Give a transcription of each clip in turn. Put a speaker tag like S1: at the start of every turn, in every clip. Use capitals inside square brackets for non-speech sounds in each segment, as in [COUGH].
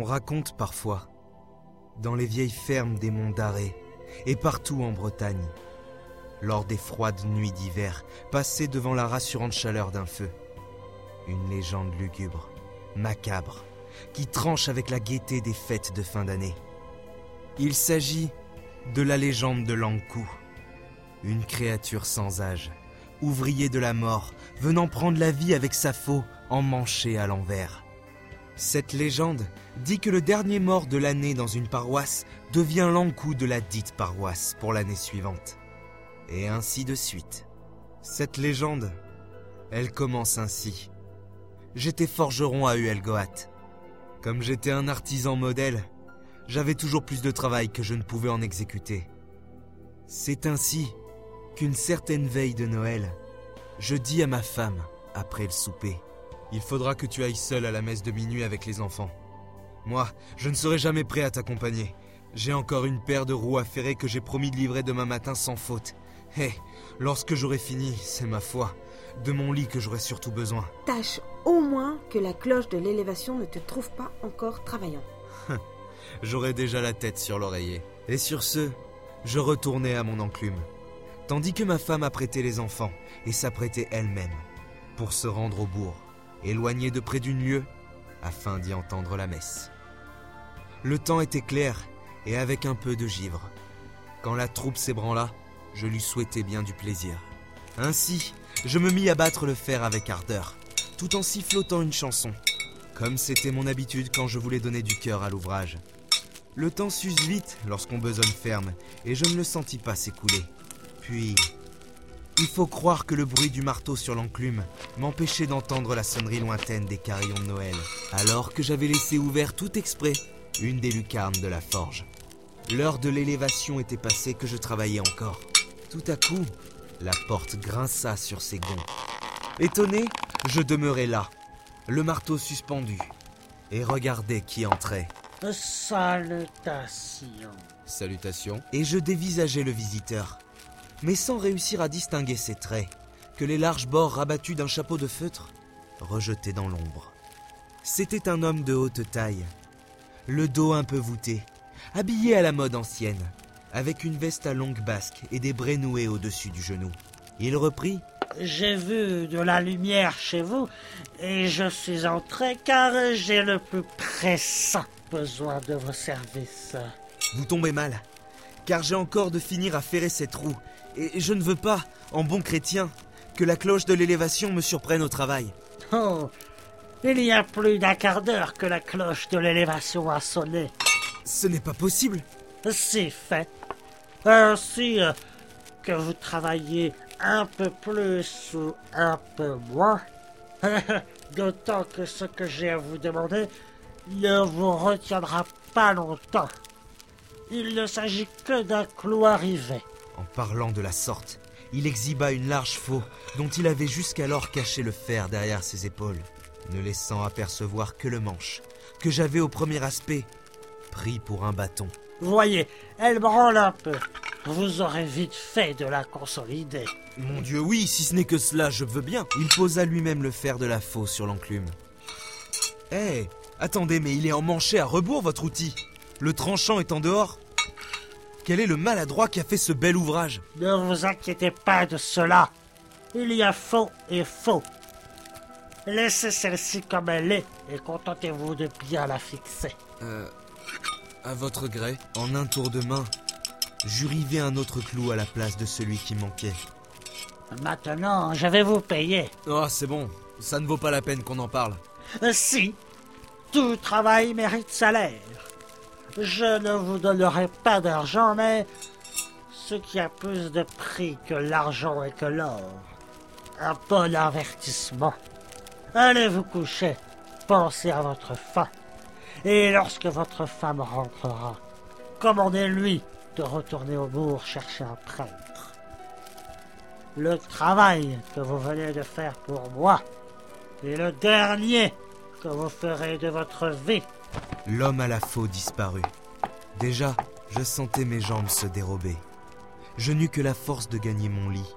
S1: On raconte parfois, dans les vieilles fermes des monts d'Arrée et partout en Bretagne, lors des froides nuits d'hiver, passées devant la rassurante chaleur d'un feu, une légende lugubre, macabre, qui tranche avec la gaieté des fêtes de fin d'année. Il s'agit de la légende de Lankou, une créature sans âge, ouvrier de la mort, venant prendre la vie avec sa faux emmanchée à l'envers. Cette légende dit que le dernier mort de l'année dans une paroisse devient l'encou de la dite paroisse pour l'année suivante. Et ainsi de suite. Cette légende, elle commence ainsi. J'étais forgeron à Uelgoat. Comme j'étais un artisan modèle, j'avais toujours plus de travail que je ne pouvais en exécuter. C'est ainsi qu'une certaine veille de Noël, je dis à ma femme, après le souper, il faudra que tu ailles seul à la messe de minuit avec les enfants. Moi, je ne serai jamais prêt à t'accompagner. J'ai encore une paire de roues à ferrer que j'ai promis de livrer demain matin sans faute. Hé, lorsque j'aurai fini, c'est ma foi, de mon lit que j'aurai surtout besoin.
S2: Tâche au moins que la cloche de l'élévation ne te trouve pas encore travaillant.
S1: J'aurai déjà la tête sur l'oreiller. Et sur ce, je retournai à mon enclume, tandis que ma femme apprêtait les enfants et s'apprêtait elle-même pour se rendre au bourg éloigné de près d'une lieue, afin d'y entendre la messe. Le temps était clair et avec un peu de givre. Quand la troupe s'ébranla, je lui souhaitais bien du plaisir. Ainsi, je me mis à battre le fer avec ardeur, tout en sifflotant une chanson, comme c'était mon habitude quand je voulais donner du cœur à l'ouvrage. Le temps s'use vite lorsqu'on besogne ferme, et je ne le sentis pas s'écouler. Puis, il faut croire que le bruit du marteau sur l'enclume m'empêchait d'entendre la sonnerie lointaine des carillons de Noël, alors que j'avais laissé ouvert tout exprès une des lucarnes de la forge. L'heure de l'élévation était passée que je travaillais encore. Tout à coup, la porte grinça sur ses gonds. Étonné, je demeurai là, le marteau suspendu, et regardais qui entrait.
S3: Salutations.
S1: Salutations. Et je dévisageais le visiteur mais sans réussir à distinguer ses traits, que les larges bords rabattus d'un chapeau de feutre rejetaient dans l'ombre. C'était un homme de haute taille, le dos un peu voûté, habillé à la mode ancienne, avec une veste à longue basque et des brais noués au-dessus du genou. Il reprit
S3: J'ai vu de la lumière chez vous et je suis entré car j'ai le plus pressant besoin de vos services.
S1: Vous tombez mal, car j'ai encore de finir à ferrer cette roue et je ne veux pas, en bon chrétien, que la cloche de l'élévation me surprenne au travail.
S3: Oh, il y a plus d'un quart d'heure que la cloche de l'élévation a sonné.
S1: Ce n'est pas possible.
S3: C'est fait. Ainsi euh, que vous travaillez un peu plus ou un peu moins, [LAUGHS] d'autant que ce que j'ai à vous demander ne vous retiendra pas longtemps. Il ne s'agit que d'un clou arrivé.
S1: En parlant de la sorte, il exhiba une large faux dont il avait jusqu'alors caché le fer derrière ses épaules, ne laissant apercevoir que le manche, que j'avais au premier aspect pris pour un bâton.
S3: Voyez, elle branle un peu. Vous aurez vite fait de la consolider.
S1: Mon Dieu, oui, si ce n'est que cela, je veux bien. Il posa lui-même le fer de la faux sur l'enclume. Hé, attendez, mais il est emmanché à rebours, votre outil. Le tranchant est en dehors. Quel est le maladroit qui a fait ce bel ouvrage
S3: Ne vous inquiétez pas de cela. Il y a faux et faux. Laissez celle-ci comme elle est et contentez-vous de bien la fixer.
S1: Euh. À votre gré, en un tour de main, rivé un autre clou à la place de celui qui manquait.
S3: Maintenant, je vais vous payer.
S1: Oh, c'est bon. Ça ne vaut pas la peine qu'on en parle.
S3: Euh, si. Tout travail mérite salaire. Je ne vous donnerai pas d'argent, mais ce qui a plus de prix que l'argent et que l'or. Un bon avertissement. Allez vous coucher, pensez à votre faim. Et lorsque votre femme rentrera, commandez-lui de retourner au bourg chercher un prêtre. Le travail que vous venez de faire pour moi est le dernier que vous ferez de votre vie.
S1: L'homme à la faux disparut. Déjà, je sentais mes jambes se dérober. Je n'eus que la force de gagner mon lit,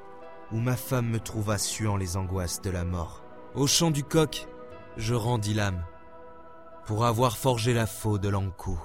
S1: où ma femme me trouva suant les angoisses de la mort. Au chant du coq, je rendis l'âme. pour avoir forgé la faux de l'Ankou.